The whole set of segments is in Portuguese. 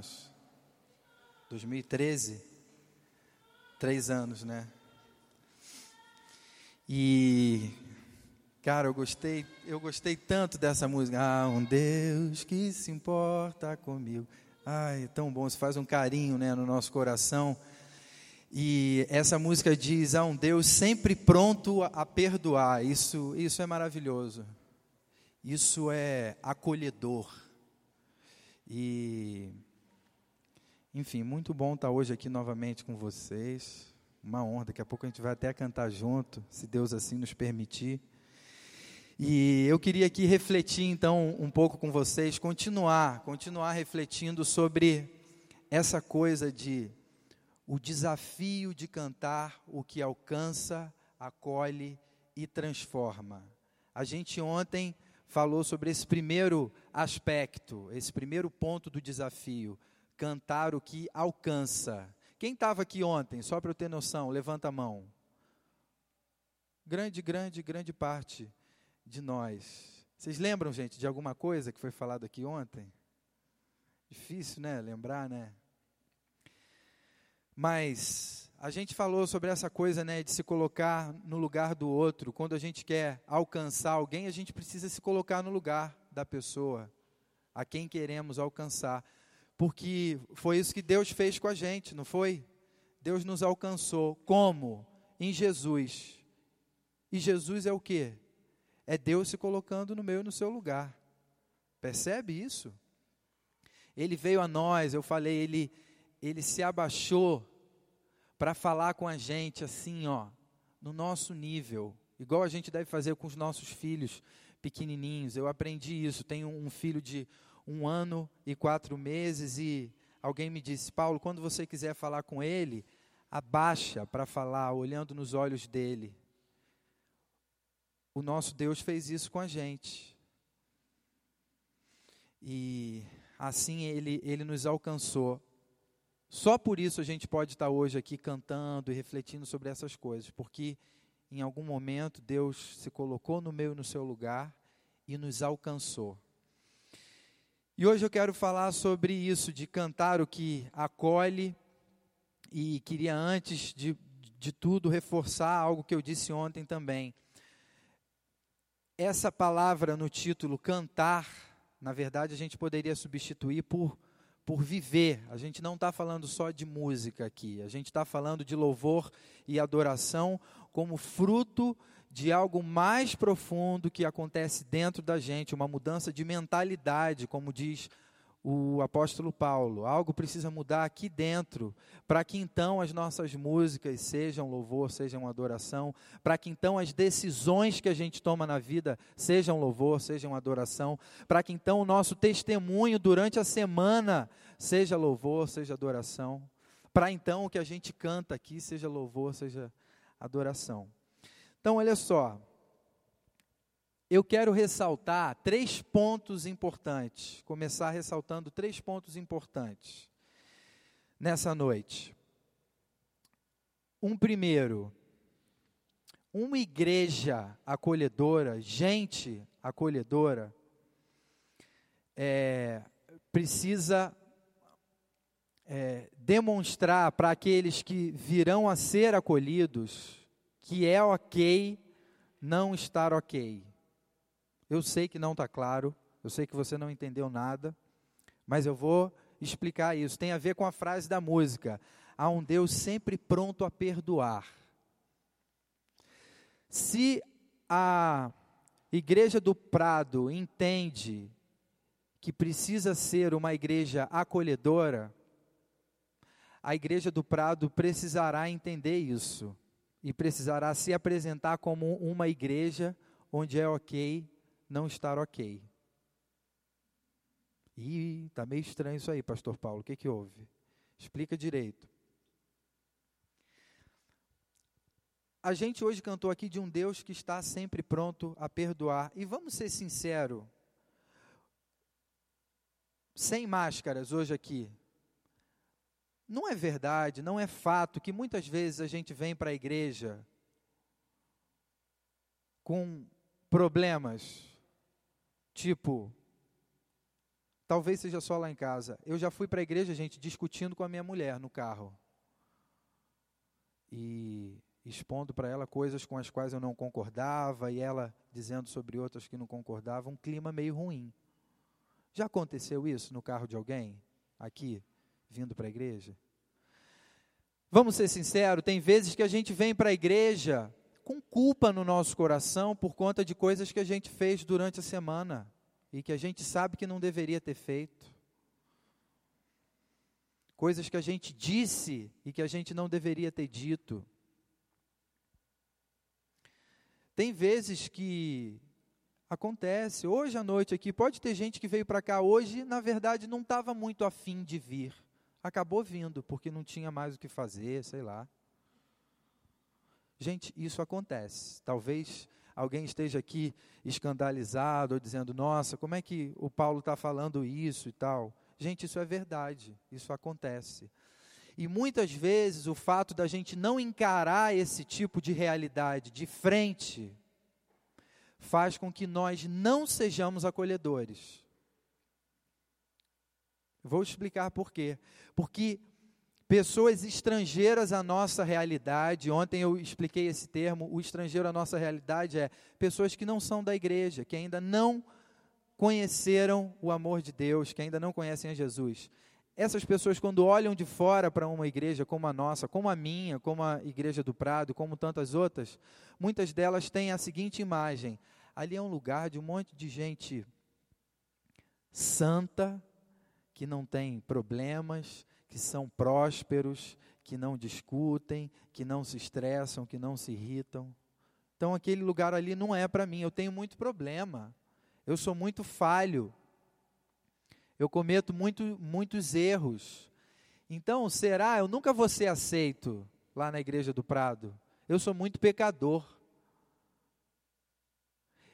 anos? 2013? Três anos, né? E, cara, eu gostei, eu gostei tanto dessa música. Ah, um Deus que se importa comigo. Ai, é tão bom, isso faz um carinho, né, no nosso coração. E essa música diz: "Há um Deus sempre pronto a perdoar". Isso, isso é maravilhoso. Isso é acolhedor. E enfim, muito bom estar hoje aqui novamente com vocês. Uma honra. Daqui a pouco a gente vai até cantar junto, se Deus assim nos permitir. E eu queria aqui refletir então um pouco com vocês, continuar, continuar refletindo sobre essa coisa de o desafio de cantar o que alcança, acolhe e transforma. A gente ontem falou sobre esse primeiro aspecto, esse primeiro ponto do desafio, cantar o que alcança. Quem estava aqui ontem, só para eu ter noção, levanta a mão. Grande, grande, grande parte de nós. Vocês lembram, gente, de alguma coisa que foi falado aqui ontem? Difícil, né? Lembrar, né? Mas a gente falou sobre essa coisa, né, de se colocar no lugar do outro. Quando a gente quer alcançar alguém, a gente precisa se colocar no lugar da pessoa a quem queremos alcançar. Porque foi isso que Deus fez com a gente, não foi? Deus nos alcançou como? Em Jesus. E Jesus é o que? É Deus se colocando no meu e no seu lugar. Percebe isso? Ele veio a nós, eu falei, ele, ele se abaixou para falar com a gente assim, ó, no nosso nível, igual a gente deve fazer com os nossos filhos pequenininhos. Eu aprendi isso. Tenho um filho de um ano e quatro meses e alguém me disse, Paulo, quando você quiser falar com ele, abaixa para falar, olhando nos olhos dele. O nosso Deus fez isso com a gente. E assim ele, ele nos alcançou. Só por isso a gente pode estar hoje aqui cantando e refletindo sobre essas coisas, porque em algum momento Deus se colocou no meio no seu lugar e nos alcançou. E hoje eu quero falar sobre isso, de cantar o que acolhe, e queria antes de, de tudo reforçar algo que eu disse ontem também. Essa palavra no título cantar, na verdade a gente poderia substituir por por viver. A gente não está falando só de música aqui, a gente está falando de louvor e adoração como fruto de algo mais profundo que acontece dentro da gente, uma mudança de mentalidade, como diz o apóstolo Paulo. Algo precisa mudar aqui dentro, para que então as nossas músicas sejam louvor, sejam adoração, para que então as decisões que a gente toma na vida sejam louvor, sejam adoração, para que então o nosso testemunho durante a semana seja louvor, seja adoração, para então o que a gente canta aqui seja louvor, seja adoração. Então, olha só, eu quero ressaltar três pontos importantes, começar ressaltando três pontos importantes nessa noite. Um primeiro, uma igreja acolhedora, gente acolhedora, é, precisa é, demonstrar para aqueles que virão a ser acolhidos que é ok não estar ok. Eu sei que não está claro, eu sei que você não entendeu nada, mas eu vou explicar isso. Tem a ver com a frase da música: há um Deus sempre pronto a perdoar. Se a Igreja do Prado entende que precisa ser uma igreja acolhedora, a Igreja do Prado precisará entender isso e precisará se apresentar como uma igreja onde é ok não estar ok. E está meio estranho isso aí, pastor Paulo. O que, que houve? Explica direito. A gente hoje cantou aqui de um Deus que está sempre pronto a perdoar. E vamos ser sinceros, sem máscaras hoje aqui. Não é verdade, não é fato que muitas vezes a gente vem para a igreja com problemas, tipo talvez seja só lá em casa. Eu já fui para a igreja, gente, discutindo com a minha mulher no carro. E expondo para ela coisas com as quais eu não concordava e ela dizendo sobre outras que não concordavam, um clima meio ruim. Já aconteceu isso no carro de alguém aqui vindo para a igreja? Vamos ser sinceros, tem vezes que a gente vem para a igreja com culpa no nosso coração por conta de coisas que a gente fez durante a semana e que a gente sabe que não deveria ter feito. Coisas que a gente disse e que a gente não deveria ter dito. Tem vezes que acontece, hoje à noite aqui, pode ter gente que veio para cá hoje, na verdade não estava muito afim de vir acabou vindo, porque não tinha mais o que fazer, sei lá. Gente, isso acontece. Talvez alguém esteja aqui escandalizado ou dizendo: nossa, como é que o Paulo está falando isso e tal. Gente, isso é verdade, isso acontece. E muitas vezes o fato da gente não encarar esse tipo de realidade de frente faz com que nós não sejamos acolhedores. Vou explicar por quê. Porque pessoas estrangeiras à nossa realidade, ontem eu expliquei esse termo, o estrangeiro à nossa realidade é pessoas que não são da igreja, que ainda não conheceram o amor de Deus, que ainda não conhecem a Jesus. Essas pessoas, quando olham de fora para uma igreja como a nossa, como a minha, como a Igreja do Prado, como tantas outras, muitas delas têm a seguinte imagem: ali é um lugar de um monte de gente santa, que não têm problemas, que são prósperos, que não discutem, que não se estressam, que não se irritam. Então aquele lugar ali não é para mim, eu tenho muito problema. Eu sou muito falho. Eu cometo muito, muitos erros. Então, será? Eu nunca vou ser aceito lá na igreja do Prado. Eu sou muito pecador.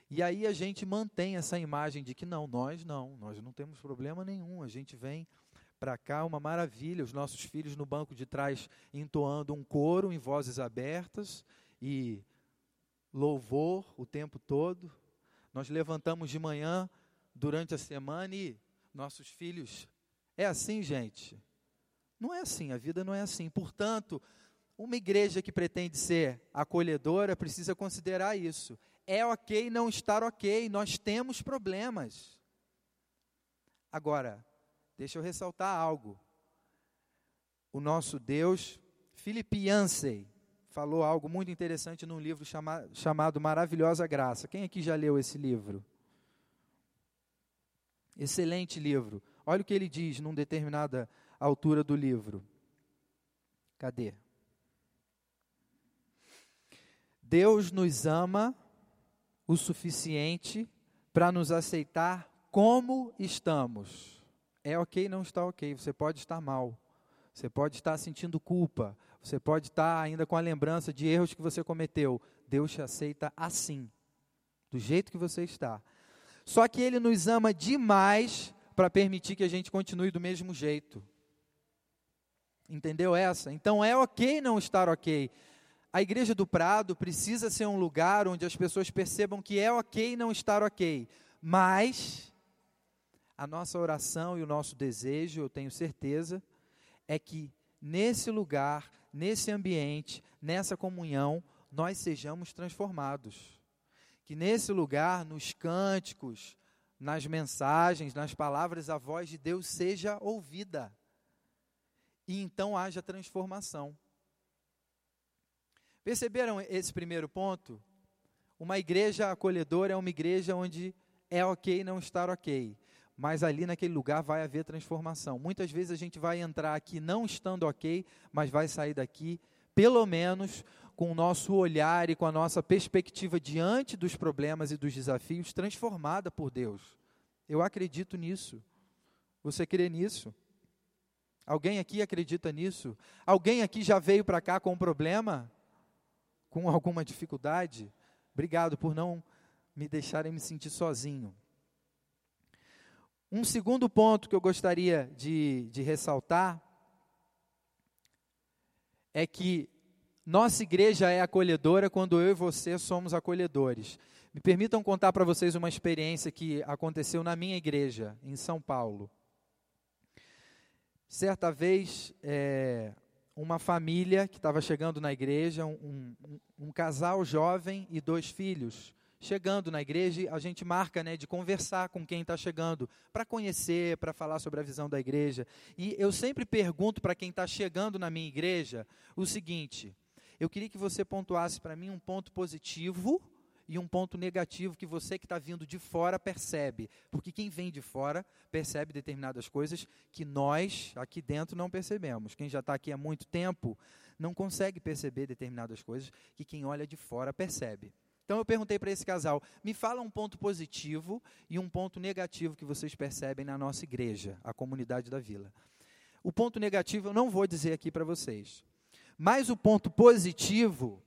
E aí a gente mantém essa imagem de que não, nós não, nós não temos problema nenhum, a gente vem para cá, uma maravilha, os nossos filhos no banco de trás entoando um coro em vozes abertas e louvor o tempo todo. Nós levantamos de manhã durante a semana e nossos filhos. É assim, gente? Não é assim, a vida não é assim. Portanto, uma igreja que pretende ser acolhedora precisa considerar isso é ok não estar ok, nós temos problemas. Agora, deixa eu ressaltar algo. O nosso Deus, Philip falou algo muito interessante num livro chama, chamado Maravilhosa Graça. Quem aqui já leu esse livro? Excelente livro. Olha o que ele diz numa determinada altura do livro. Cadê? Deus nos ama o suficiente para nos aceitar como estamos. É ok não está ok, você pode estar mal, você pode estar sentindo culpa, você pode estar ainda com a lembrança de erros que você cometeu. Deus te aceita assim, do jeito que você está. Só que Ele nos ama demais para permitir que a gente continue do mesmo jeito. Entendeu essa? Então é ok não estar ok. A igreja do Prado precisa ser um lugar onde as pessoas percebam que é ok não estar ok, mas a nossa oração e o nosso desejo, eu tenho certeza, é que nesse lugar, nesse ambiente, nessa comunhão, nós sejamos transformados. Que nesse lugar, nos cânticos, nas mensagens, nas palavras, a voz de Deus seja ouvida. E então haja transformação. Perceberam esse primeiro ponto? Uma igreja acolhedora é uma igreja onde é ok não estar ok, mas ali naquele lugar vai haver transformação. Muitas vezes a gente vai entrar aqui não estando ok, mas vai sair daqui, pelo menos, com o nosso olhar e com a nossa perspectiva diante dos problemas e dos desafios transformada por Deus. Eu acredito nisso. Você crê nisso? Alguém aqui acredita nisso? Alguém aqui já veio para cá com um problema? Com alguma dificuldade, obrigado por não me deixarem me sentir sozinho. Um segundo ponto que eu gostaria de, de ressaltar é que nossa igreja é acolhedora quando eu e você somos acolhedores. Me permitam contar para vocês uma experiência que aconteceu na minha igreja, em São Paulo. Certa vez, é, uma família que estava chegando na igreja, um, um, um, casal jovem e dois filhos, chegando na igreja, a gente marca né, de conversar com quem está chegando, para conhecer, para falar sobre a visão da igreja. E eu sempre pergunto para quem está chegando na minha igreja o seguinte: eu queria que você pontuasse para mim um ponto positivo e um ponto negativo que você que está vindo de fora percebe. Porque quem vem de fora percebe determinadas coisas que nós aqui dentro não percebemos. Quem já está aqui há muito tempo não consegue perceber determinadas coisas que quem olha de fora percebe. Então eu perguntei para esse casal: me fala um ponto positivo e um ponto negativo que vocês percebem na nossa igreja, a comunidade da vila. O ponto negativo eu não vou dizer aqui para vocês. Mas o ponto positivo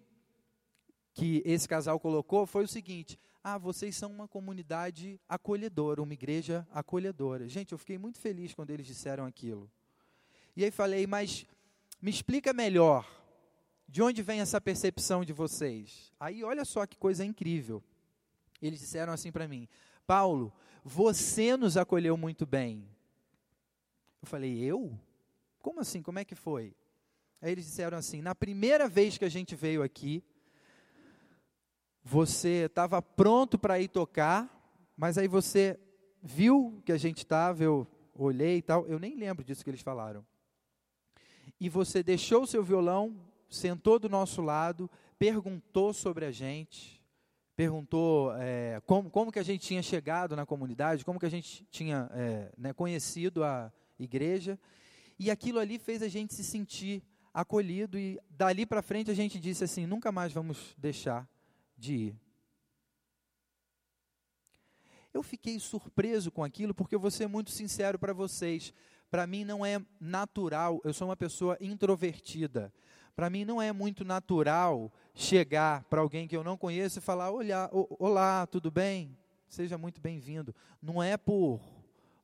que esse casal colocou foi o seguinte: ah, vocês são uma comunidade acolhedora, uma igreja acolhedora. Gente, eu fiquei muito feliz quando eles disseram aquilo. E aí falei, mas me explica melhor, de onde vem essa percepção de vocês? Aí olha só que coisa incrível. Eles disseram assim para mim: Paulo, você nos acolheu muito bem. Eu falei, eu? Como assim? Como é que foi? Aí eles disseram assim: na primeira vez que a gente veio aqui, você estava pronto para ir tocar, mas aí você viu que a gente estava, eu olhei e tal, eu nem lembro disso que eles falaram. E você deixou o seu violão, sentou do nosso lado, perguntou sobre a gente, perguntou é, como, como que a gente tinha chegado na comunidade, como que a gente tinha é, né, conhecido a igreja, e aquilo ali fez a gente se sentir acolhido, e dali para frente a gente disse assim, nunca mais vamos deixar de ir. Eu fiquei surpreso com aquilo porque eu vou ser muito sincero para vocês. Para mim não é natural, eu sou uma pessoa introvertida. Para mim não é muito natural chegar para alguém que eu não conheço e falar: olá, olá, tudo bem? Seja muito bem-vindo. Não é por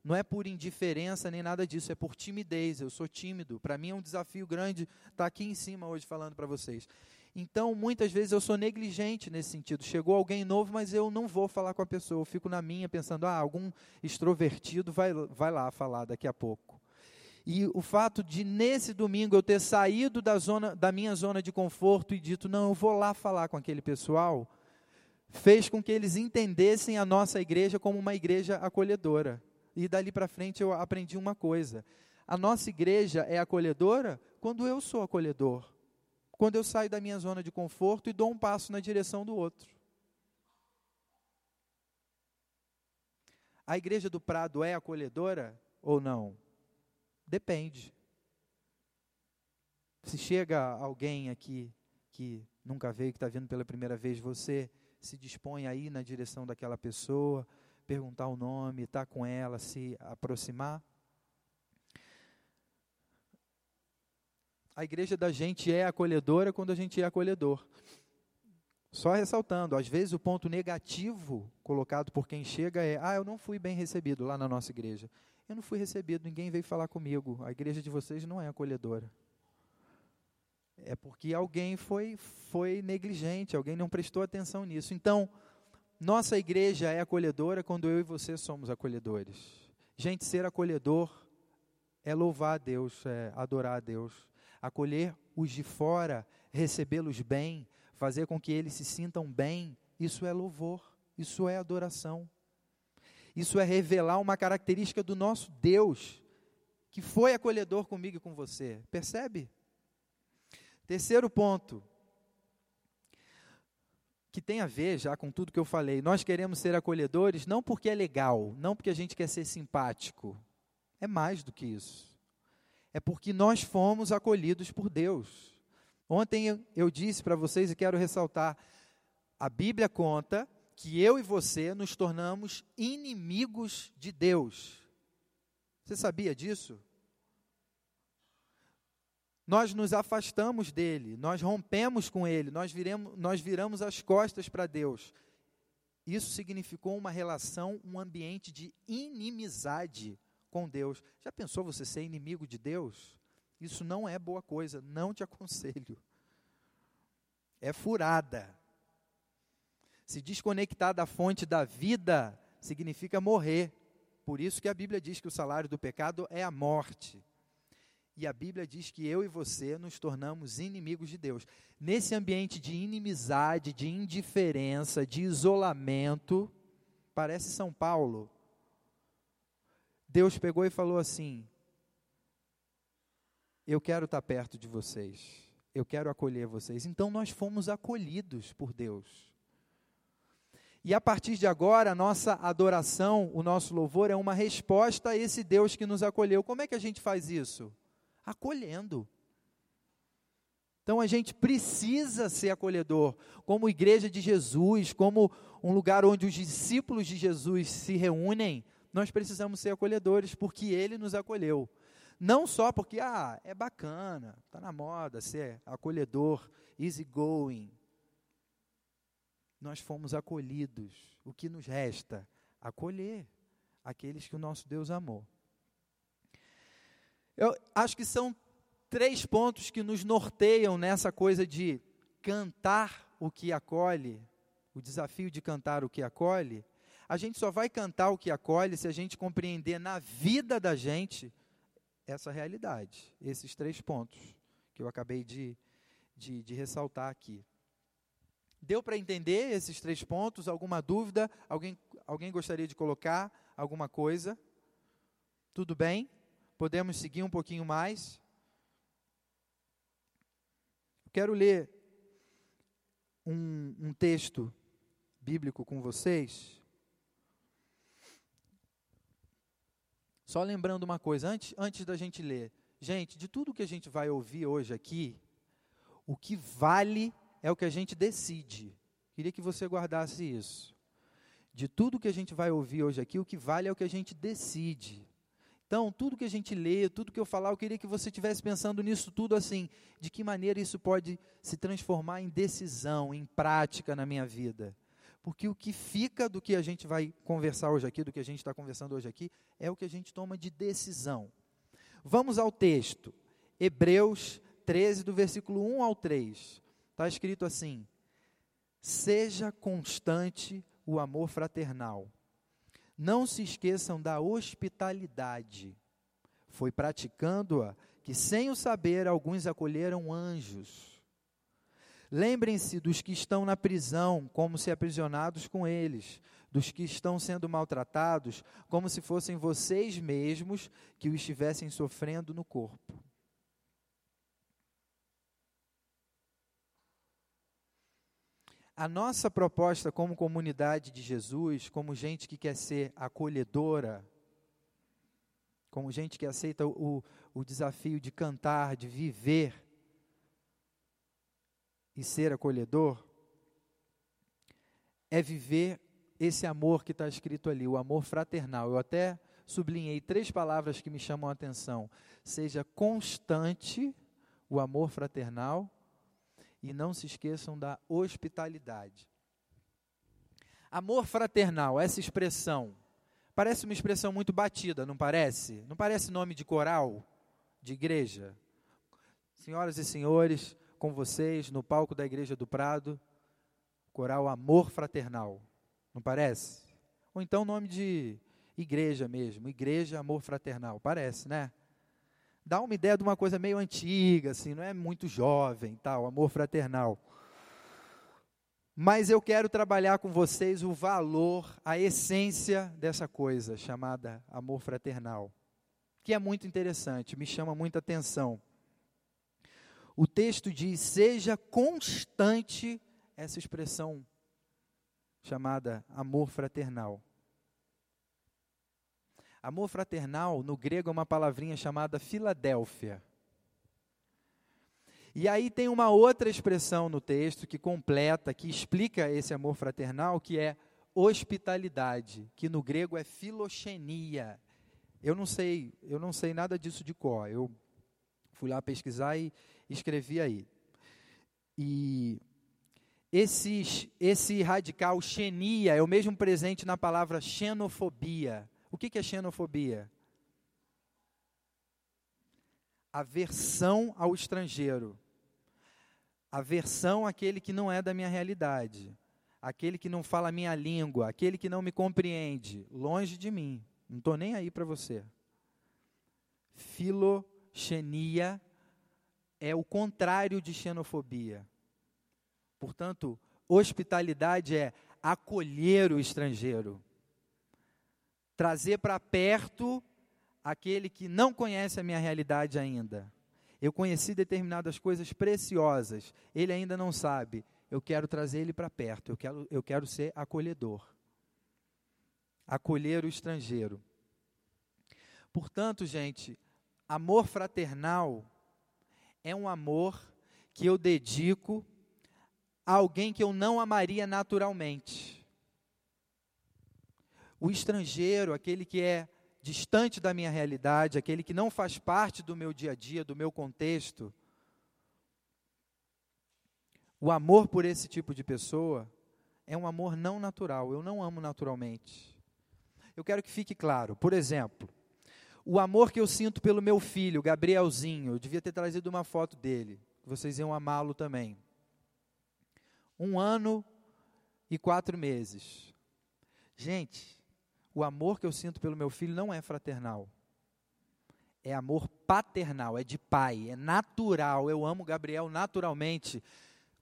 não é por indiferença nem nada disso, é por timidez. Eu sou tímido. Para mim é um desafio grande estar tá aqui em cima hoje falando para vocês. Então, muitas vezes eu sou negligente nesse sentido. Chegou alguém novo, mas eu não vou falar com a pessoa. Eu fico na minha pensando, ah, algum extrovertido vai, vai lá falar daqui a pouco. E o fato de, nesse domingo, eu ter saído da, zona, da minha zona de conforto e dito, não, eu vou lá falar com aquele pessoal, fez com que eles entendessem a nossa igreja como uma igreja acolhedora. E dali para frente eu aprendi uma coisa: a nossa igreja é acolhedora quando eu sou acolhedor quando eu saio da minha zona de conforto e dou um passo na direção do outro. A igreja do Prado é acolhedora ou não? Depende. Se chega alguém aqui que nunca veio, que está vindo pela primeira vez, você se dispõe a ir na direção daquela pessoa, perguntar o nome, estar tá com ela, se aproximar? A igreja da gente é acolhedora quando a gente é acolhedor. Só ressaltando, às vezes o ponto negativo colocado por quem chega é: ah, eu não fui bem recebido lá na nossa igreja. Eu não fui recebido, ninguém veio falar comigo. A igreja de vocês não é acolhedora. É porque alguém foi, foi negligente, alguém não prestou atenção nisso. Então, nossa igreja é acolhedora quando eu e você somos acolhedores. Gente, ser acolhedor é louvar a Deus, é adorar a Deus acolher os de fora, recebê-los bem, fazer com que eles se sintam bem, isso é louvor, isso é adoração. Isso é revelar uma característica do nosso Deus, que foi acolhedor comigo e com você. Percebe? Terceiro ponto, que tem a ver já com tudo que eu falei. Nós queremos ser acolhedores não porque é legal, não porque a gente quer ser simpático. É mais do que isso é porque nós fomos acolhidos por Deus. Ontem eu, disse para vocês e quero ressaltar: a Bíblia conta que eu e você nos tornamos inimigos de Deus. Você sabia disso? Nós nos afastamos dele, nós rompemos com ele, nós, viremos, nós viramos as costas para Deus. Isso significou uma relação, um ambiente de inimizade com Deus. Já pensou você ser inimigo de Deus? Isso não é boa coisa, não te aconselho. É furada. Se desconectar da fonte da vida significa morrer. Por isso que a Bíblia diz que o salário do pecado é a morte. E a Bíblia diz que eu e você nos tornamos inimigos de Deus. Nesse ambiente de inimizade, de indiferença, de isolamento, parece São Paulo. Deus pegou e falou assim: Eu quero estar perto de vocês, eu quero acolher vocês. Então nós fomos acolhidos por Deus. E a partir de agora, a nossa adoração, o nosso louvor é uma resposta a esse Deus que nos acolheu. Como é que a gente faz isso? acolhendo. Então a gente precisa ser acolhedor, como igreja de Jesus, como um lugar onde os discípulos de Jesus se reúnem, nós precisamos ser acolhedores porque ele nos acolheu. Não só porque ah, é bacana, está na moda ser acolhedor, easy going. Nós fomos acolhidos. O que nos resta? Acolher aqueles que o nosso Deus amou. Eu acho que são três pontos que nos norteiam nessa coisa de cantar o que acolhe, o desafio de cantar o que acolhe. A gente só vai cantar o que acolhe se a gente compreender na vida da gente essa realidade, esses três pontos que eu acabei de, de, de ressaltar aqui. Deu para entender esses três pontos? Alguma dúvida? Alguém, alguém gostaria de colocar alguma coisa? Tudo bem? Podemos seguir um pouquinho mais? Quero ler um, um texto bíblico com vocês. Só lembrando uma coisa, antes, antes da gente ler. Gente, de tudo que a gente vai ouvir hoje aqui, o que vale é o que a gente decide. Queria que você guardasse isso. De tudo que a gente vai ouvir hoje aqui, o que vale é o que a gente decide. Então, tudo que a gente lê, tudo que eu falar, eu queria que você estivesse pensando nisso tudo assim, de que maneira isso pode se transformar em decisão, em prática na minha vida. Porque o que fica do que a gente vai conversar hoje aqui, do que a gente está conversando hoje aqui, é o que a gente toma de decisão. Vamos ao texto. Hebreus 13, do versículo 1 ao 3. Está escrito assim: Seja constante o amor fraternal não se esqueçam da hospitalidade. Foi praticando-a que, sem o saber, alguns acolheram anjos. Lembrem-se dos que estão na prisão, como se aprisionados com eles, dos que estão sendo maltratados, como se fossem vocês mesmos que o estivessem sofrendo no corpo. A nossa proposta como comunidade de Jesus, como gente que quer ser acolhedora, como gente que aceita o, o desafio de cantar, de viver e ser acolhedor, é viver esse amor que está escrito ali, o amor fraternal. Eu até sublinhei três palavras que me chamam a atenção: seja constante o amor fraternal, e não se esqueçam da hospitalidade. Amor fraternal, essa expressão, parece uma expressão muito batida, não parece? Não parece nome de coral, de igreja? Senhoras e senhores, com vocês no palco da Igreja do Prado, coral Amor Fraternal, não parece? Ou então nome de igreja mesmo, Igreja Amor Fraternal, parece, né? dá uma ideia de uma coisa meio antiga, assim, não é muito jovem, tal, amor fraternal. Mas eu quero trabalhar com vocês o valor, a essência dessa coisa chamada amor fraternal, que é muito interessante, me chama muita atenção. O texto diz: seja constante essa expressão chamada amor fraternal. Amor fraternal, no grego, é uma palavrinha chamada Filadélfia. E aí tem uma outra expressão no texto que completa, que explica esse amor fraternal, que é hospitalidade, que no grego é filoxenia. Eu não sei, eu não sei nada disso de cor. Eu fui lá pesquisar e escrevi aí. E esse, esse radical xenia é o mesmo presente na palavra xenofobia. O que é xenofobia? Aversão ao estrangeiro. Aversão àquele que não é da minha realidade. aquele que não fala a minha língua, aquele que não me compreende, longe de mim. Não estou nem aí para você. Filoxenia é o contrário de xenofobia. Portanto, hospitalidade é acolher o estrangeiro, trazer para perto aquele que não conhece a minha realidade ainda. Eu conheci determinadas coisas preciosas, ele ainda não sabe. Eu quero trazer ele para perto, eu quero, eu quero ser acolhedor. Acolher o estrangeiro. Portanto, gente, amor fraternal é um amor que eu dedico a alguém que eu não amaria naturalmente. O estrangeiro, aquele que é distante da minha realidade, aquele que não faz parte do meu dia a dia, do meu contexto, o amor por esse tipo de pessoa é um amor não natural. Eu não amo naturalmente. Eu quero que fique claro. Por exemplo, o amor que eu sinto pelo meu filho, Gabrielzinho, eu devia ter trazido uma foto dele. Vocês iam amá-lo também. Um ano e quatro meses. Gente, o amor que eu sinto pelo meu filho não é fraternal. É amor paternal, é de pai, é natural. Eu amo Gabriel naturalmente.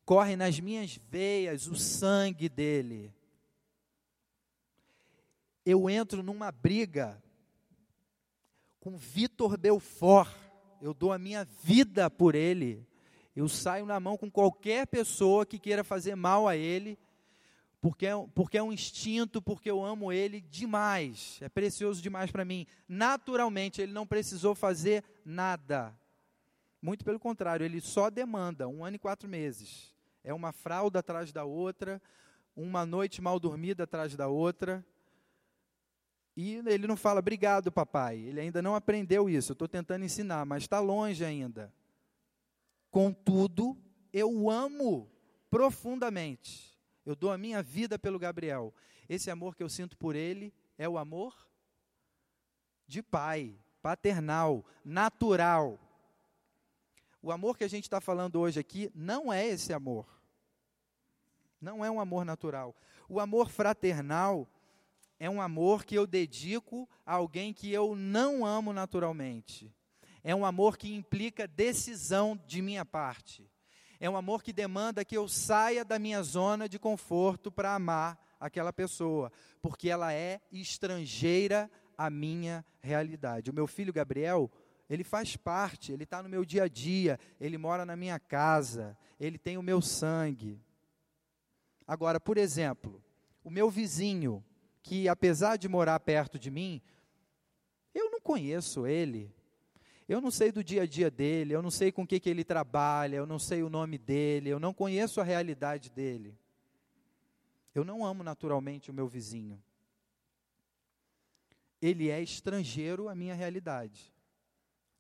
Corre nas minhas veias o sangue dele. Eu entro numa briga com Vitor Belfort. Eu dou a minha vida por ele. Eu saio na mão com qualquer pessoa que queira fazer mal a ele porque é, porque é um instinto, porque eu amo ele demais, é precioso demais para mim. Naturalmente, ele não precisou fazer nada. Muito pelo contrário, ele só demanda um ano e quatro meses. É uma fralda atrás da outra, uma noite mal dormida atrás da outra. E ele não fala, obrigado, papai. Ele ainda não aprendeu isso. Eu estou tentando ensinar, mas está longe ainda. Contudo, eu amo profundamente. Eu dou a minha vida pelo Gabriel. Esse amor que eu sinto por ele é o amor de pai, paternal, natural. O amor que a gente está falando hoje aqui não é esse amor. Não é um amor natural. O amor fraternal é um amor que eu dedico a alguém que eu não amo naturalmente. É um amor que implica decisão de minha parte. É um amor que demanda que eu saia da minha zona de conforto para amar aquela pessoa, porque ela é estrangeira à minha realidade. O meu filho Gabriel, ele faz parte, ele está no meu dia a dia, ele mora na minha casa, ele tem o meu sangue. Agora, por exemplo, o meu vizinho, que apesar de morar perto de mim, eu não conheço ele, eu não sei do dia a dia dele, eu não sei com o que, que ele trabalha, eu não sei o nome dele, eu não conheço a realidade dele. Eu não amo naturalmente o meu vizinho. Ele é estrangeiro à minha realidade.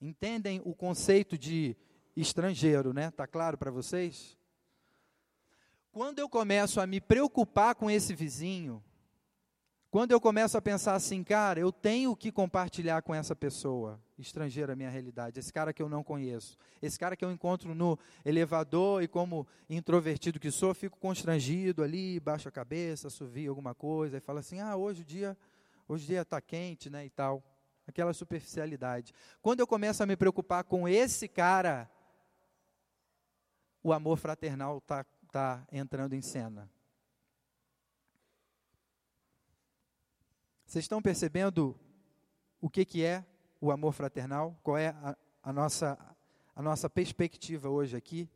Entendem o conceito de estrangeiro, né? Tá claro para vocês? Quando eu começo a me preocupar com esse vizinho, quando eu começo a pensar assim, cara, eu tenho que compartilhar com essa pessoa estrangeira a minha realidade, esse cara que eu não conheço, esse cara que eu encontro no elevador e como introvertido que sou, fico constrangido ali, baixo a cabeça, assovio alguma coisa e falo assim, ah, hoje o dia, hoje o dia está quente, né, e tal, aquela superficialidade. Quando eu começo a me preocupar com esse cara, o amor fraternal está tá entrando em cena. Vocês estão percebendo o que, que é o amor fraternal? Qual é a, a, nossa, a nossa perspectiva hoje aqui?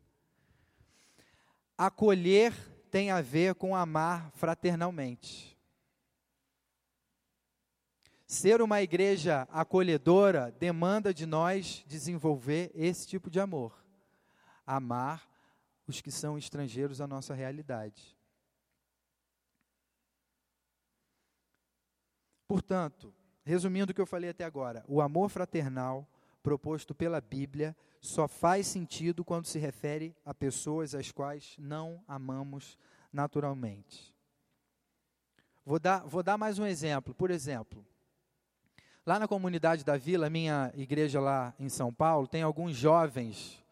Acolher tem a ver com amar fraternalmente. Ser uma igreja acolhedora demanda de nós desenvolver esse tipo de amor. Amar os que são estrangeiros à nossa realidade. Portanto, resumindo o que eu falei até agora, o amor fraternal proposto pela Bíblia só faz sentido quando se refere a pessoas às quais não amamos naturalmente. Vou dar, vou dar mais um exemplo. Por exemplo, lá na comunidade da vila, minha igreja lá em São Paulo, tem alguns jovens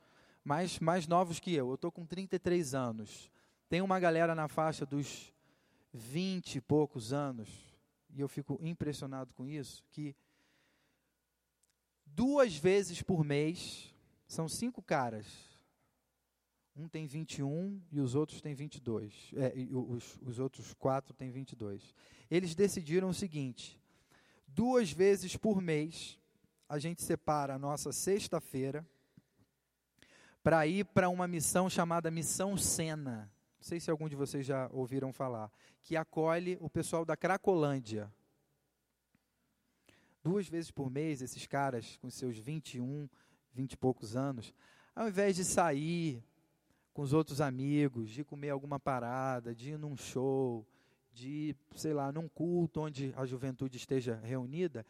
mais, mais novos que eu. Eu estou com 33 anos. Tem uma galera na faixa dos vinte e poucos anos, e eu fico impressionado com isso, que duas vezes por mês, são cinco caras, um tem 21 e os outros têm 22, é, os, os outros quatro têm 22. Eles decidiram o seguinte, duas vezes por mês, a gente separa a nossa sexta-feira para ir para uma missão chamada Missão Sena. Sei se algum de vocês já ouviram falar, que acolhe o pessoal da Cracolândia. Duas vezes por mês, esses caras com seus 21, 20 e poucos anos, ao invés de sair com os outros amigos, de comer alguma parada, de ir num show, de sei lá, num culto onde a juventude esteja reunida,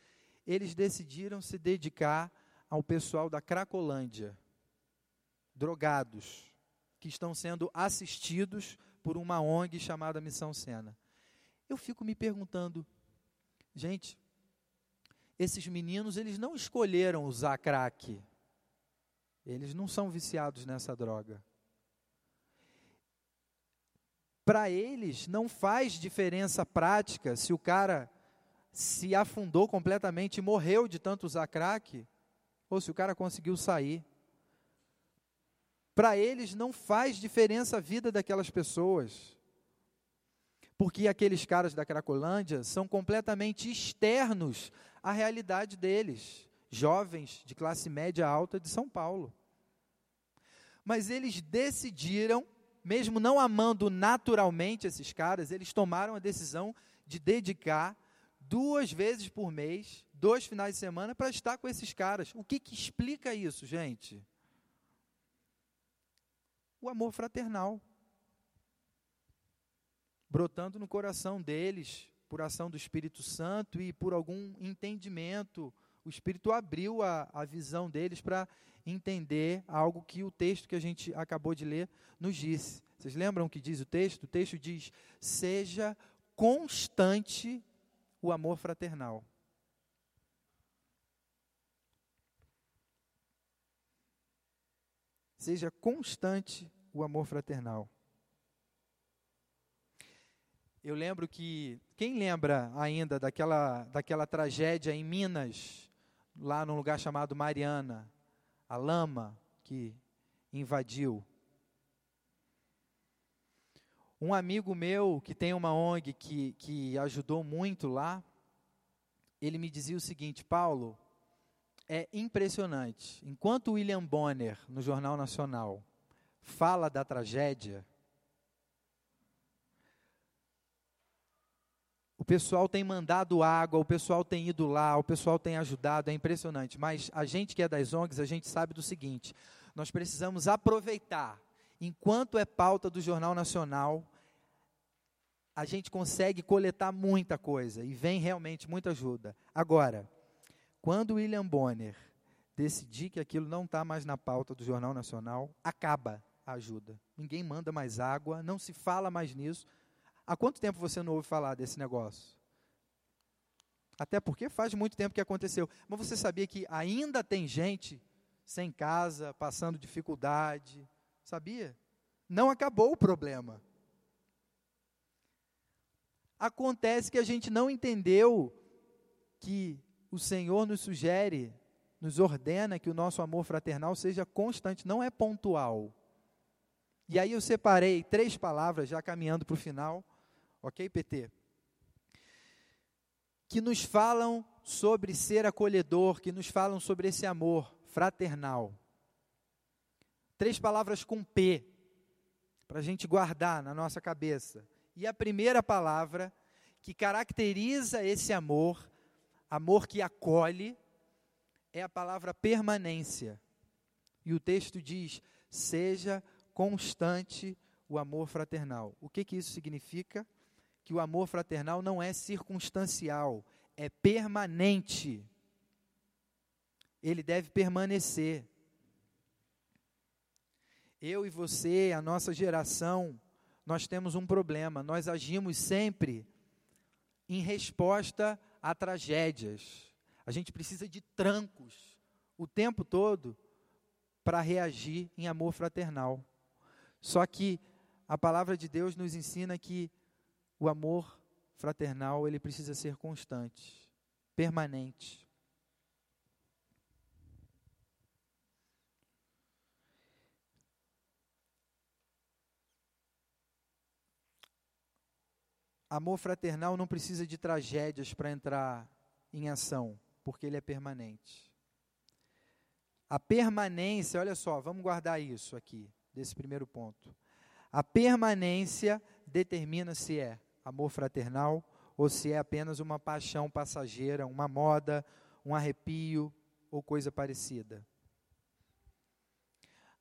eles decidiram se dedicar ao pessoal da Cracolândia, drogados, que estão sendo assistidos por uma ONG chamada Missão Sena. Eu fico me perguntando, gente, esses meninos, eles não escolheram usar crack. Eles não são viciados nessa droga. Para eles, não faz diferença prática se o cara se afundou completamente e morreu de tanto usar crack, ou se o cara conseguiu sair. Para eles não faz diferença a vida daquelas pessoas. Porque aqueles caras da Cracolândia são completamente externos à realidade deles, jovens de classe média alta de São Paulo. Mas eles decidiram, mesmo não amando naturalmente esses caras, eles tomaram a decisão de dedicar duas vezes por mês, dois finais de semana, para estar com esses caras. O que, que explica isso, gente? O amor fraternal. Brotando no coração deles, por ação do Espírito Santo e por algum entendimento. O Espírito abriu a, a visão deles para entender algo que o texto que a gente acabou de ler nos disse. Vocês lembram o que diz o texto? O texto diz: seja constante o amor fraternal. Seja constante o amor fraternal. Eu lembro que, quem lembra ainda daquela, daquela tragédia em Minas, lá num lugar chamado Mariana, a lama que invadiu um amigo meu que tem uma ONG que, que ajudou muito lá, ele me dizia o seguinte: Paulo, é impressionante. Enquanto William Bonner, no Jornal Nacional, fala da tragédia, o pessoal tem mandado água, o pessoal tem ido lá, o pessoal tem ajudado, é impressionante. Mas a gente que é das ONGs, a gente sabe do seguinte: nós precisamos aproveitar enquanto é pauta do Jornal Nacional, a gente consegue coletar muita coisa e vem realmente muita ajuda. Agora, quando William Bonner decidir que aquilo não está mais na pauta do Jornal Nacional, acaba a ajuda. Ninguém manda mais água, não se fala mais nisso. Há quanto tempo você não ouve falar desse negócio? Até porque faz muito tempo que aconteceu. Mas você sabia que ainda tem gente sem casa, passando dificuldade, Sabia? Não acabou o problema. Acontece que a gente não entendeu que o Senhor nos sugere, nos ordena que o nosso amor fraternal seja constante, não é pontual. E aí eu separei três palavras, já caminhando para o final, ok, PT? Que nos falam sobre ser acolhedor, que nos falam sobre esse amor fraternal. Três palavras com P, para a gente guardar na nossa cabeça. E a primeira palavra que caracteriza esse amor, amor que acolhe, é a palavra permanência. E o texto diz: seja constante o amor fraternal. O que, que isso significa? Que o amor fraternal não é circunstancial, é permanente. Ele deve permanecer eu e você, a nossa geração, nós temos um problema. Nós agimos sempre em resposta a tragédias. A gente precisa de trancos o tempo todo para reagir em amor fraternal. Só que a palavra de Deus nos ensina que o amor fraternal ele precisa ser constante, permanente. Amor fraternal não precisa de tragédias para entrar em ação, porque ele é permanente. A permanência, olha só, vamos guardar isso aqui, desse primeiro ponto. A permanência determina se é amor fraternal ou se é apenas uma paixão passageira, uma moda, um arrepio ou coisa parecida.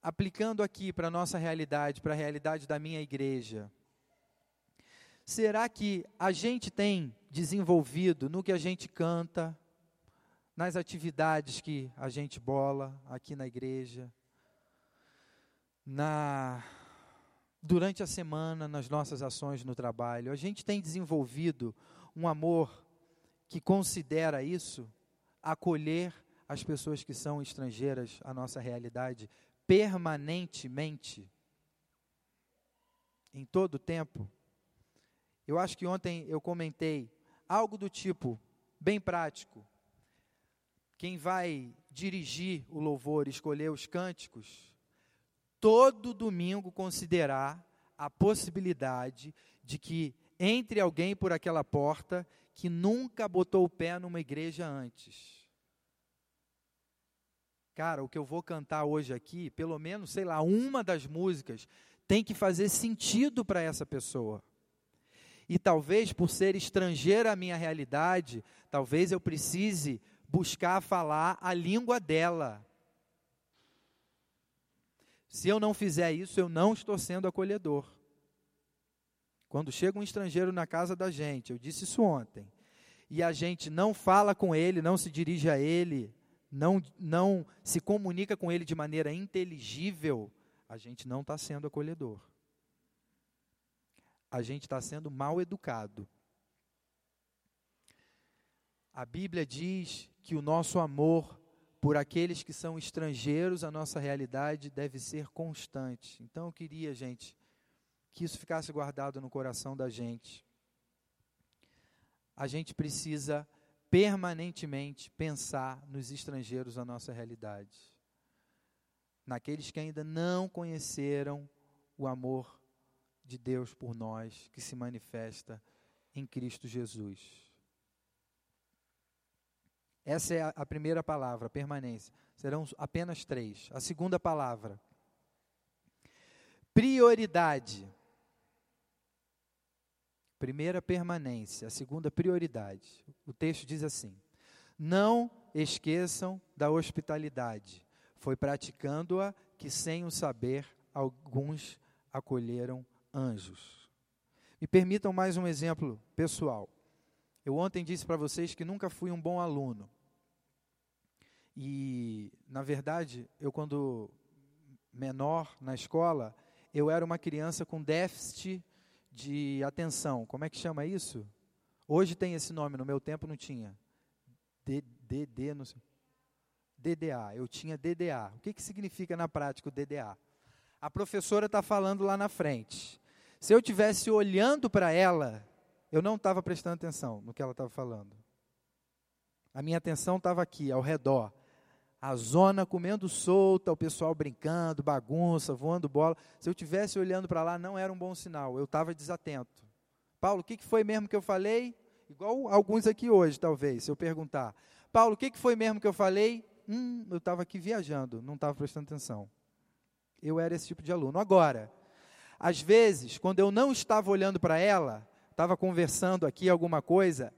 Aplicando aqui para a nossa realidade, para a realidade da minha igreja, será que a gente tem desenvolvido no que a gente canta, nas atividades que a gente bola aqui na igreja, na durante a semana nas nossas ações no trabalho. A gente tem desenvolvido um amor que considera isso acolher as pessoas que são estrangeiras à nossa realidade permanentemente em todo o tempo. Eu acho que ontem eu comentei algo do tipo bem prático. Quem vai dirigir o louvor, escolher os cânticos, todo domingo considerar a possibilidade de que entre alguém por aquela porta que nunca botou o pé numa igreja antes. Cara, o que eu vou cantar hoje aqui, pelo menos, sei lá, uma das músicas tem que fazer sentido para essa pessoa. E talvez por ser estrangeira à minha realidade, talvez eu precise buscar falar a língua dela. Se eu não fizer isso, eu não estou sendo acolhedor. Quando chega um estrangeiro na casa da gente, eu disse isso ontem, e a gente não fala com ele, não se dirige a ele, não, não se comunica com ele de maneira inteligível, a gente não está sendo acolhedor. A gente está sendo mal educado. A Bíblia diz que o nosso amor por aqueles que são estrangeiros à nossa realidade deve ser constante. Então eu queria, gente, que isso ficasse guardado no coração da gente. A gente precisa permanentemente pensar nos estrangeiros à nossa realidade. Naqueles que ainda não conheceram o amor de Deus por nós, que se manifesta em Cristo Jesus. Essa é a, primeira palavra, permanência. Serão apenas três. A segunda palavra, prioridade. Primeira, permanência. A segunda, prioridade. O texto diz assim: Não esqueçam da hospitalidade. Foi praticando-a que, sem o saber, alguns acolheram anjos. Me permitam mais um exemplo pessoal. Eu ontem disse para vocês que nunca fui um bom aluno. E, na verdade, eu, quando menor na escola, eu era uma criança com déficit de atenção. Como é que chama isso? Hoje tem esse nome, no meu tempo não tinha. DD, não sei. DDA, eu tinha DDA. O que, que significa na prática o DDA? A professora está falando lá na frente. Se eu tivesse olhando para ela, eu não estava prestando atenção no que ela estava falando. A minha atenção estava aqui, ao redor a zona comendo solta, o pessoal brincando, bagunça, voando bola. Se eu tivesse olhando para lá, não era um bom sinal, eu estava desatento. Paulo, o que, que foi mesmo que eu falei? Igual alguns aqui hoje, talvez, se eu perguntar. Paulo, o que, que foi mesmo que eu falei? Hum, eu estava aqui viajando, não estava prestando atenção. Eu era esse tipo de aluno. Agora, às vezes, quando eu não estava olhando para ela, estava conversando aqui alguma coisa,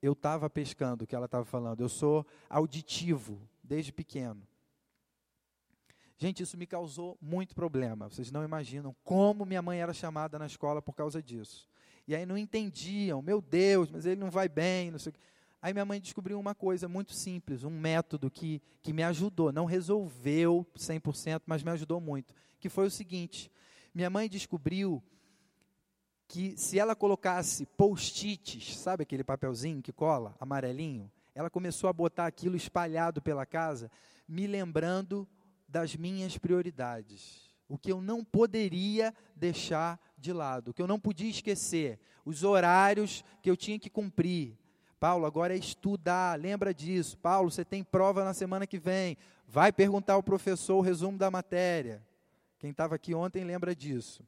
eu estava pescando o que ela estava falando. Eu sou auditivo desde pequeno. Gente, isso me causou muito problema. Vocês não imaginam como minha mãe era chamada na escola por causa disso. E aí não entendiam, meu Deus, mas ele não vai bem, não sei o quê. Aí minha mãe descobriu uma coisa muito simples, um método que, que me ajudou. Não resolveu 100%, mas me ajudou muito. Que foi o seguinte: minha mãe descobriu que se ela colocasse post-its, sabe aquele papelzinho que cola, amarelinho? ela começou a botar aquilo espalhado pela casa, me lembrando das minhas prioridades. O que eu não poderia deixar de lado, que eu não podia esquecer, os horários que eu tinha que cumprir. Paulo, agora é estudar, lembra disso. Paulo, você tem prova na semana que vem. Vai perguntar ao professor o resumo da matéria. Quem estava aqui ontem lembra disso.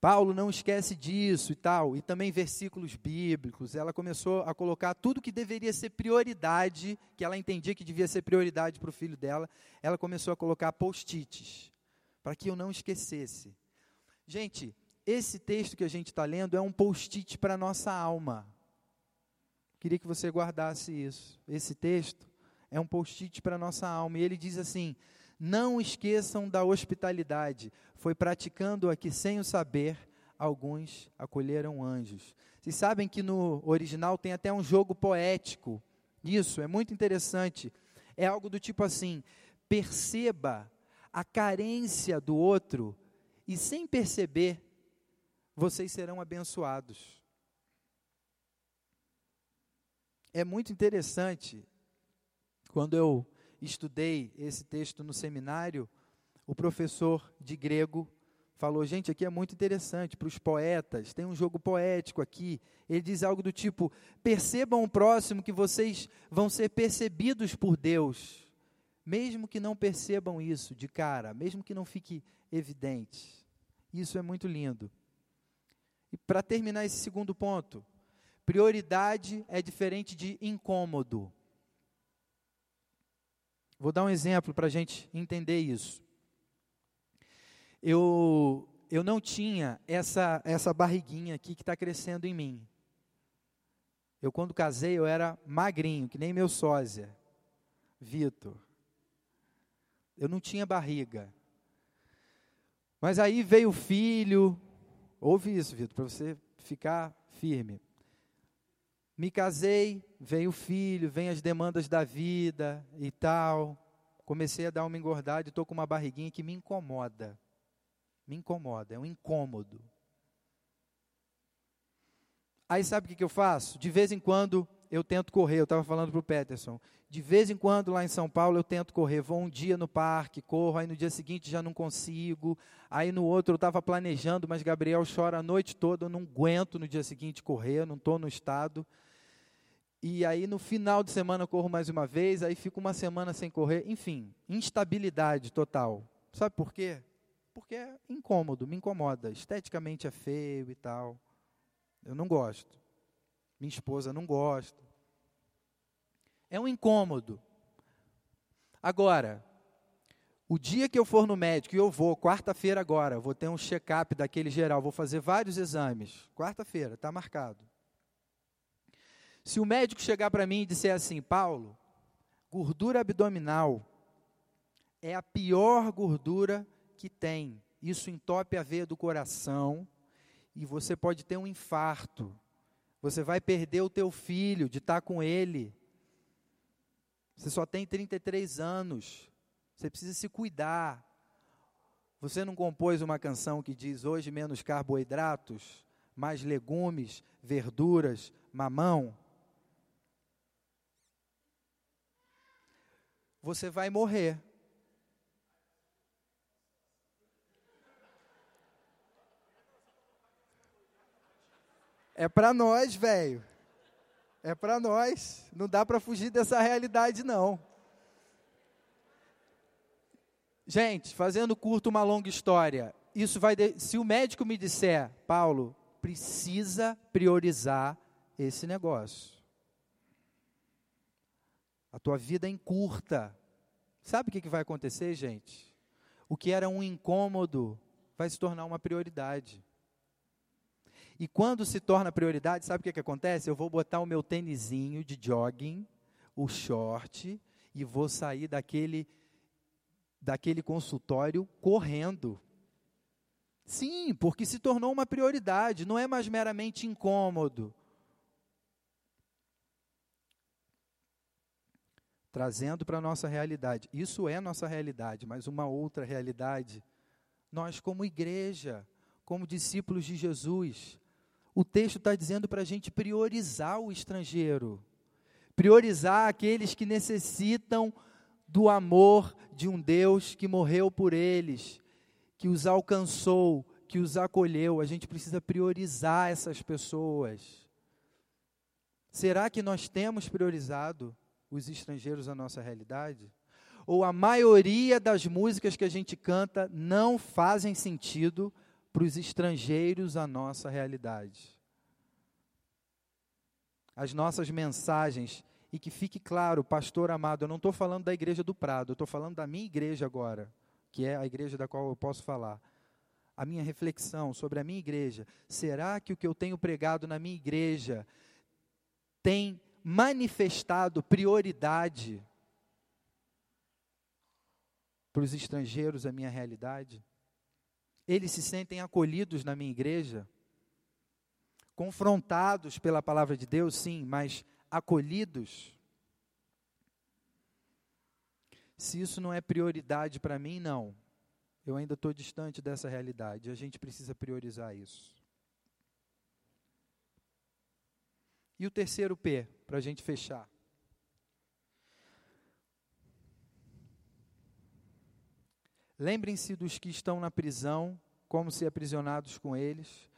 Paulo não esquece disso e tal, e também versículos bíblicos. Ela começou a colocar tudo que deveria ser prioridade, que ela entendia que devia ser prioridade para o filho dela. Ela começou a colocar post-its, para que eu não esquecesse. Gente, esse texto que a gente está lendo é um post-it para a nossa alma. Queria que você guardasse isso. Esse texto é um post-it para a nossa alma. E ele diz assim: Não esqueçam da hospitalidade. Foi praticando aqui sem o saber, alguns acolheram anjos. Vocês sabem que no original tem até um jogo poético. Isso é muito interessante. É algo do tipo assim: perceba a carência do outro e sem perceber, vocês serão abençoados. É muito interessante, quando eu estudei esse texto no seminário, o professor de grego falou: gente, aqui é muito interessante para os poetas, tem um jogo poético aqui. Ele diz algo do tipo: percebam o próximo que vocês vão ser percebidos por Deus, mesmo que não percebam isso de cara, mesmo que não fique evidente. Isso é muito lindo. E para terminar esse segundo ponto, prioridade é diferente de incômodo. Vou dar um exemplo para a gente entender isso. Eu, eu não tinha essa, essa barriguinha aqui que está crescendo em mim. Eu, quando casei, eu era magrinho, que nem meu sósia, Vitor. Eu não tinha barriga. Mas aí veio o filho, ouve isso, Vitor, para você ficar firme. Me casei, veio o filho, vem as demandas da vida e tal. Comecei a dar uma engordada e estou com uma barriguinha que me incomoda. Me incomoda, é um incômodo. Aí sabe o que, que eu faço? De vez em quando eu tento correr. Eu estava falando para o Peterson. De vez em quando lá em São Paulo eu tento correr. Vou um dia no parque, corro, aí no dia seguinte já não consigo. Aí no outro eu estava planejando, mas Gabriel chora a noite toda, eu não aguento no dia seguinte correr, não estou no estado. E aí no final de semana eu corro mais uma vez, aí fico uma semana sem correr. Enfim, instabilidade total. Sabe por quê? Porque é incômodo, me incomoda. Esteticamente é feio e tal. Eu não gosto. Minha esposa não gosta. É um incômodo. Agora, o dia que eu for no médico, e eu vou, quarta-feira agora, vou ter um check-up daquele geral, vou fazer vários exames. Quarta-feira, está marcado. Se o médico chegar para mim e disser assim, Paulo, gordura abdominal é a pior gordura que tem. Isso entope a veia do coração e você pode ter um infarto. Você vai perder o teu filho de estar tá com ele. Você só tem 33 anos. Você precisa se cuidar. Você não compôs uma canção que diz hoje menos carboidratos, mais legumes, verduras, mamão? Você vai morrer. É para nós, velho. É para nós. Não dá para fugir dessa realidade, não. Gente, fazendo curto uma longa história, isso vai de... se o médico me disser, Paulo, precisa priorizar esse negócio. A tua vida é encurta. Sabe o que, que vai acontecer, gente? O que era um incômodo vai se tornar uma prioridade. E quando se torna prioridade, sabe o que, que acontece? Eu vou botar o meu tênisinho de jogging, o short, e vou sair daquele, daquele consultório correndo. Sim, porque se tornou uma prioridade, não é mais meramente incômodo. Trazendo para a nossa realidade. Isso é nossa realidade, mas uma outra realidade. Nós, como igreja, como discípulos de Jesus, o texto está dizendo para a gente priorizar o estrangeiro, priorizar aqueles que necessitam do amor de um Deus que morreu por eles, que os alcançou, que os acolheu, a gente precisa priorizar essas pessoas. Será que nós temos priorizado os estrangeiros à nossa realidade? Ou a maioria das músicas que a gente canta não fazem sentido para os estrangeiros à nossa realidade? As nossas mensagens, e que fique claro, pastor amado, eu não estou falando da igreja do Prado, eu estou falando da minha igreja agora, que é a igreja da qual eu posso falar a minha reflexão sobre a minha igreja, será que o que eu tenho pregado na minha igreja tem manifestado prioridade para os estrangeiros a minha realidade? Eles se sentem acolhidos na minha igreja? Confrontados pela palavra de Deus, sim, mas acolhidos? Se isso não é prioridade para mim, não. Eu ainda estou distante dessa realidade. A gente precisa priorizar isso. E o terceiro P, para a gente fechar. Lembrem-se dos que estão na prisão, como se aprisionados com eles,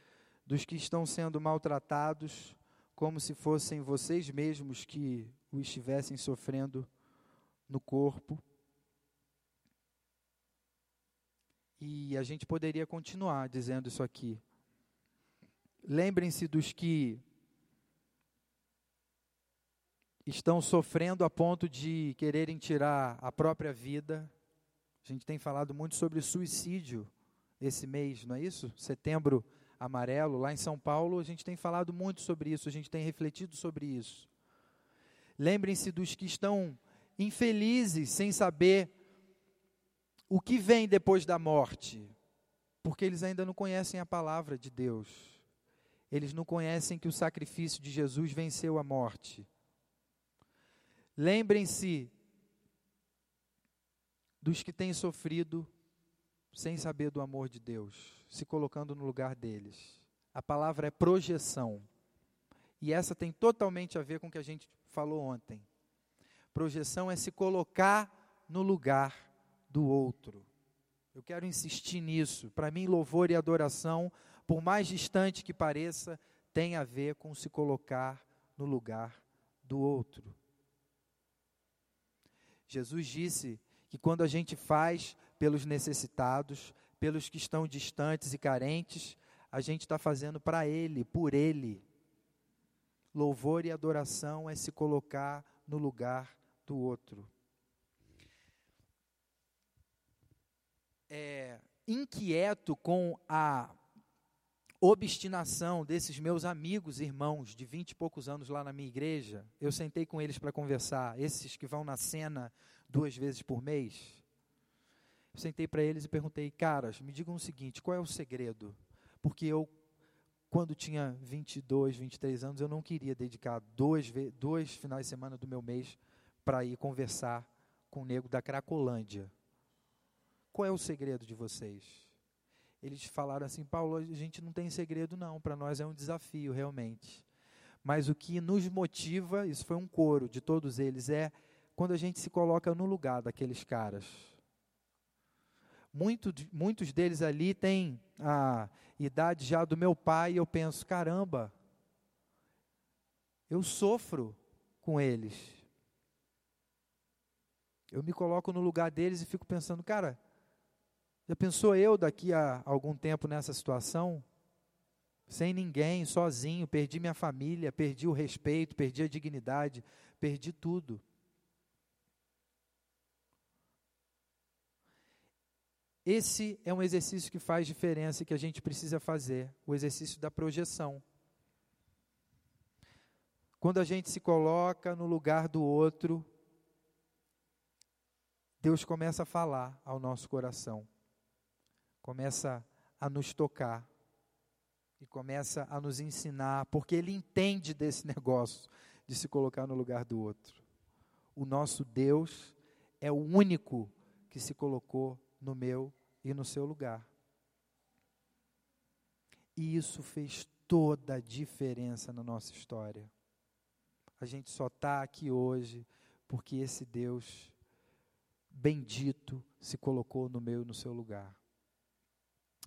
dos que estão sendo maltratados, como se fossem vocês mesmos que o estivessem sofrendo no corpo. E a gente poderia continuar dizendo isso aqui. Lembrem-se dos que estão sofrendo a ponto de quererem tirar a própria vida. A gente tem falado muito sobre suicídio esse mês, não é isso? Setembro amarelo, lá em São Paulo, a gente tem falado muito sobre isso, a gente tem refletido sobre isso. Lembrem-se dos que estão infelizes sem saber o que vem depois da morte, porque eles ainda não conhecem a palavra de Deus. Eles não conhecem que o sacrifício de Jesus venceu a morte. Lembrem-se dos que têm sofrido sem saber do amor de Deus, se colocando no lugar deles. A palavra é projeção. E essa tem totalmente a ver com o que a gente falou ontem. Projeção é se colocar no lugar do outro. Eu quero insistir nisso. Para mim, louvor e adoração, por mais distante que pareça, tem a ver com se colocar no lugar do outro. Jesus disse que quando a gente faz pelos necessitados, pelos que estão distantes e carentes, a gente está fazendo para Ele, por Ele. Louvor e adoração é se colocar no lugar do outro. é, inquieto com a obstinação desses meus amigos, irmãos de vinte e poucos anos lá na minha igreja. Eu sentei com eles para conversar, esses que vão na cena duas vezes por mês. Eu sentei para eles e perguntei, caras, me digam o seguinte: qual é o segredo? Porque eu, quando tinha 22, 23 anos, eu não queria dedicar dois, dois finais de semana do meu mês para ir conversar com o nego da Cracolândia. Qual é o segredo de vocês? Eles falaram assim, Paulo, a gente não tem segredo não, para nós é um desafio realmente. Mas o que nos motiva, isso foi um coro de todos eles, é quando a gente se coloca no lugar daqueles caras. Muito, muitos deles ali têm a idade já do meu pai, e eu penso, caramba, eu sofro com eles. Eu me coloco no lugar deles e fico pensando, cara, já pensou eu daqui a algum tempo nessa situação? Sem ninguém, sozinho, perdi minha família, perdi o respeito, perdi a dignidade, perdi tudo. Esse é um exercício que faz diferença e que a gente precisa fazer, o exercício da projeção. Quando a gente se coloca no lugar do outro, Deus começa a falar ao nosso coração começa a nos tocar e começa a nos ensinar, porque ele entende desse negócio de se colocar no lugar do outro. O nosso Deus é o único que se colocou no meu e no seu lugar. E isso fez toda a diferença na nossa história. A gente só está aqui hoje porque esse Deus bendito se colocou no meu e no seu lugar.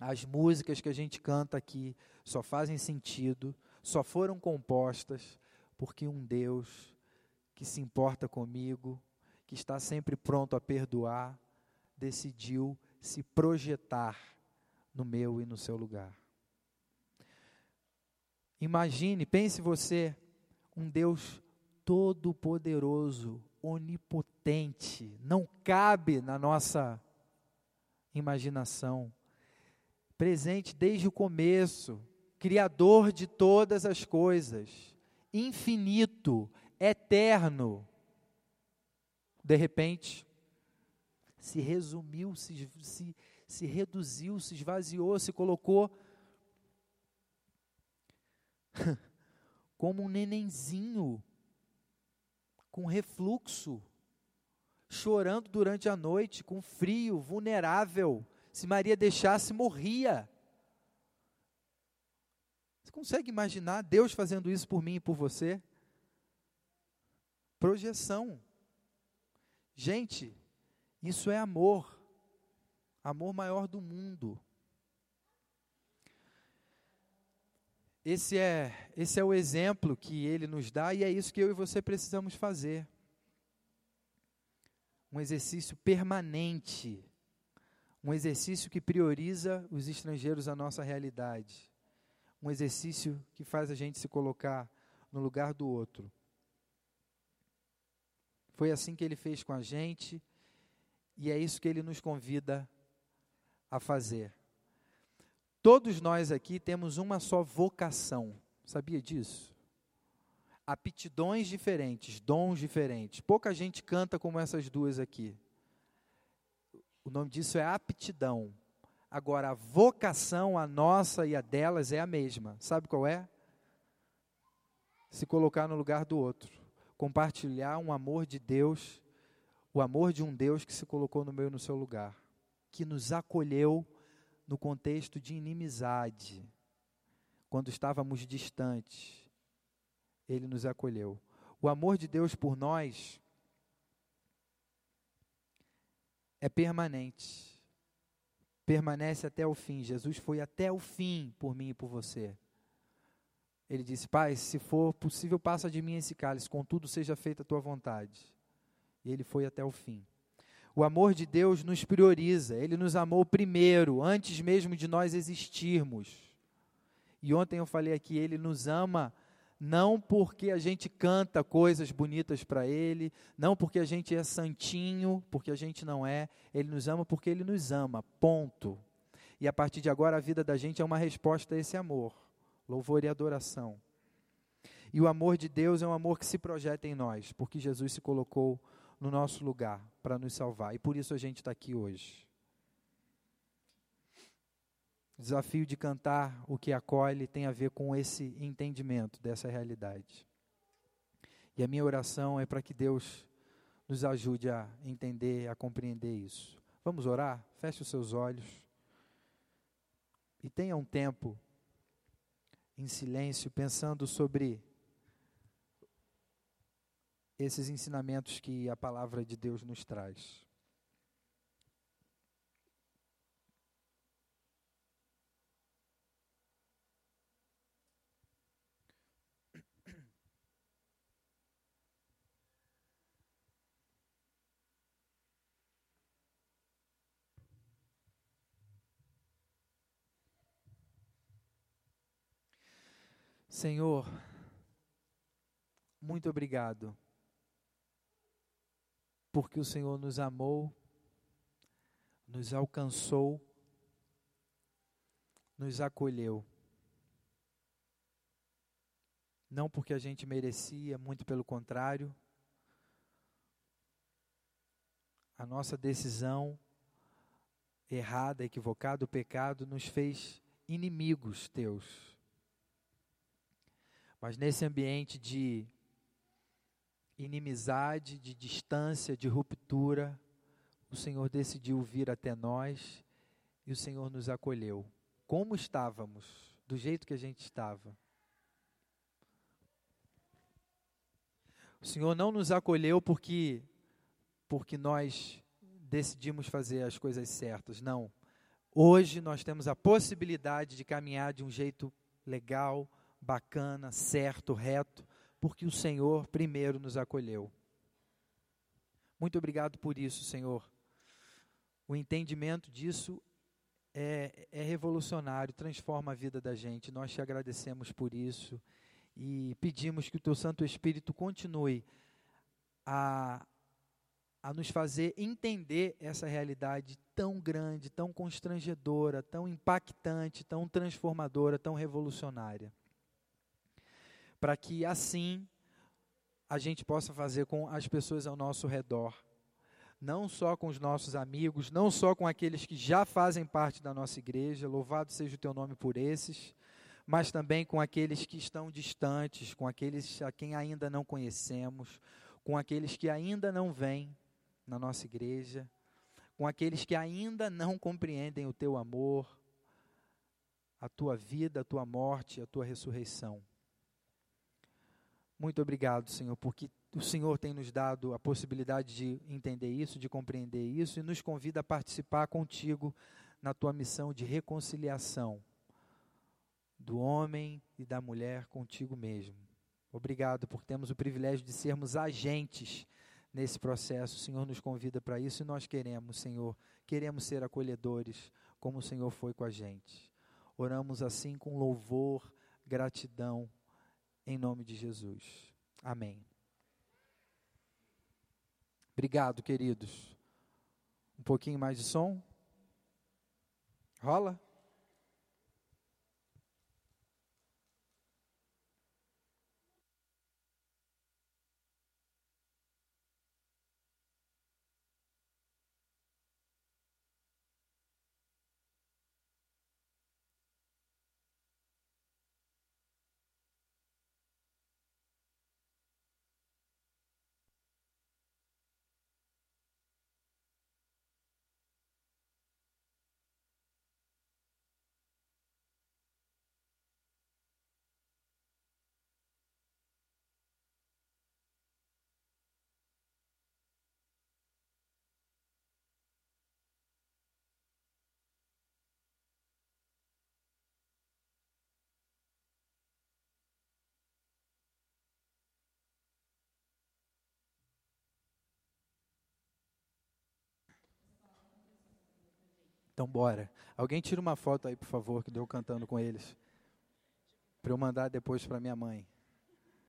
As músicas que a gente canta aqui só fazem sentido, só foram compostas porque um Deus que se importa comigo, que está sempre pronto a perdoar, decidiu se projetar no meu e no seu lugar. Imagine, pense você, um Deus todo-poderoso, onipotente, não cabe na nossa imaginação. Presente desde o começo, criador de todas as coisas, infinito, eterno. De repente, se resumiu, se, se, se reduziu, se esvaziou, se colocou como um nenenzinho com refluxo, chorando durante a noite, com frio, vulnerável. Se Maria deixasse, morria. Você consegue imaginar Deus fazendo isso por mim e por você? Projeção. Gente, isso é amor. Amor maior do mundo. Esse é, esse é o exemplo que ele nos dá e é isso que eu e você precisamos fazer. Um exercício permanente, um exercício que prioriza os estrangeiros à nossa realidade, um exercício que faz a gente se colocar no lugar do outro. Foi assim que ele fez com a gente e é isso que ele nos convida a fazer. Todos nós aqui temos uma só vocação. Sabia disso? Aptidões diferentes, dons diferentes. Pouca gente canta como essas duas aqui. O nome disso é aptidão. Agora, a vocação, a nossa e a delas, é a mesma. Sabe qual é? Se colocar no lugar do outro. Compartilhar um amor de Deus, o amor de um Deus que se colocou no meu no seu lugar. Que nos acolheu no contexto de inimizade, quando estávamos distantes, Ele nos acolheu. O amor de Deus por nós é permanente, permanece até o fim. Jesus foi até o fim por mim e por você. Ele disse: Pai, se for possível, passa de mim esse cálice, contudo seja feita a tua vontade. E ele foi até o fim. O amor de Deus nos prioriza, Ele nos amou primeiro, antes mesmo de nós existirmos. E ontem eu falei aqui, Ele nos ama não porque a gente canta coisas bonitas para Ele, não porque a gente é santinho, porque a gente não é, Ele nos ama porque Ele nos ama, ponto. E a partir de agora a vida da gente é uma resposta a esse amor, louvor e adoração. E o amor de Deus é um amor que se projeta em nós, porque Jesus se colocou no nosso lugar para nos salvar. E por isso a gente está aqui hoje. O desafio de cantar o que acolhe tem a ver com esse entendimento dessa realidade. E a minha oração é para que Deus nos ajude a entender, a compreender isso. Vamos orar? Feche os seus olhos. E tenha um tempo em silêncio pensando sobre esses ensinamentos que a palavra de Deus nos traz. Senhor, muito obrigado porque o Senhor nos amou, nos alcançou, nos acolheu. Não porque a gente merecia, muito pelo contrário. A nossa decisão errada, equivocada, o pecado nos fez inimigos teus. Mas nesse ambiente de inimizade, de distância, de ruptura, o Senhor decidiu vir até nós e o Senhor nos acolheu. Como estávamos, do jeito que a gente estava. O Senhor não nos acolheu porque porque nós decidimos fazer as coisas certas, não. Hoje nós temos a possibilidade de caminhar de um jeito legal, bacana, certo, reto, porque o Senhor primeiro nos acolheu. Muito obrigado por isso, Senhor. O entendimento disso é, é revolucionário, transforma a vida da gente. Nós te agradecemos por isso e pedimos que o Teu Santo Espírito continue a, a nos fazer entender essa realidade tão grande, tão constrangedora, tão impactante, tão transformadora, tão revolucionária. Para que assim a gente possa fazer com as pessoas ao nosso redor, não só com os nossos amigos, não só com aqueles que já fazem parte da nossa igreja, louvado seja o teu nome por esses, mas também com aqueles que estão distantes, com aqueles a quem ainda não conhecemos, com aqueles que ainda não vêm na nossa igreja, com aqueles que ainda não compreendem o teu amor, a tua vida, a tua morte, a tua ressurreição. Muito obrigado, Senhor, porque o Senhor tem nos dado a possibilidade de entender isso, de compreender isso e nos convida a participar contigo na tua missão de reconciliação do homem e da mulher contigo mesmo. Obrigado porque temos o privilégio de sermos agentes nesse processo. O Senhor nos convida para isso e nós queremos, Senhor, queremos ser acolhedores como o Senhor foi com a gente. Oramos assim com louvor, gratidão, em nome de Jesus. Amém. Obrigado, queridos. Um pouquinho mais de som? Rola? Então, bora. Alguém tira uma foto aí, por favor, que deu cantando com eles. Para eu mandar depois para minha mãe.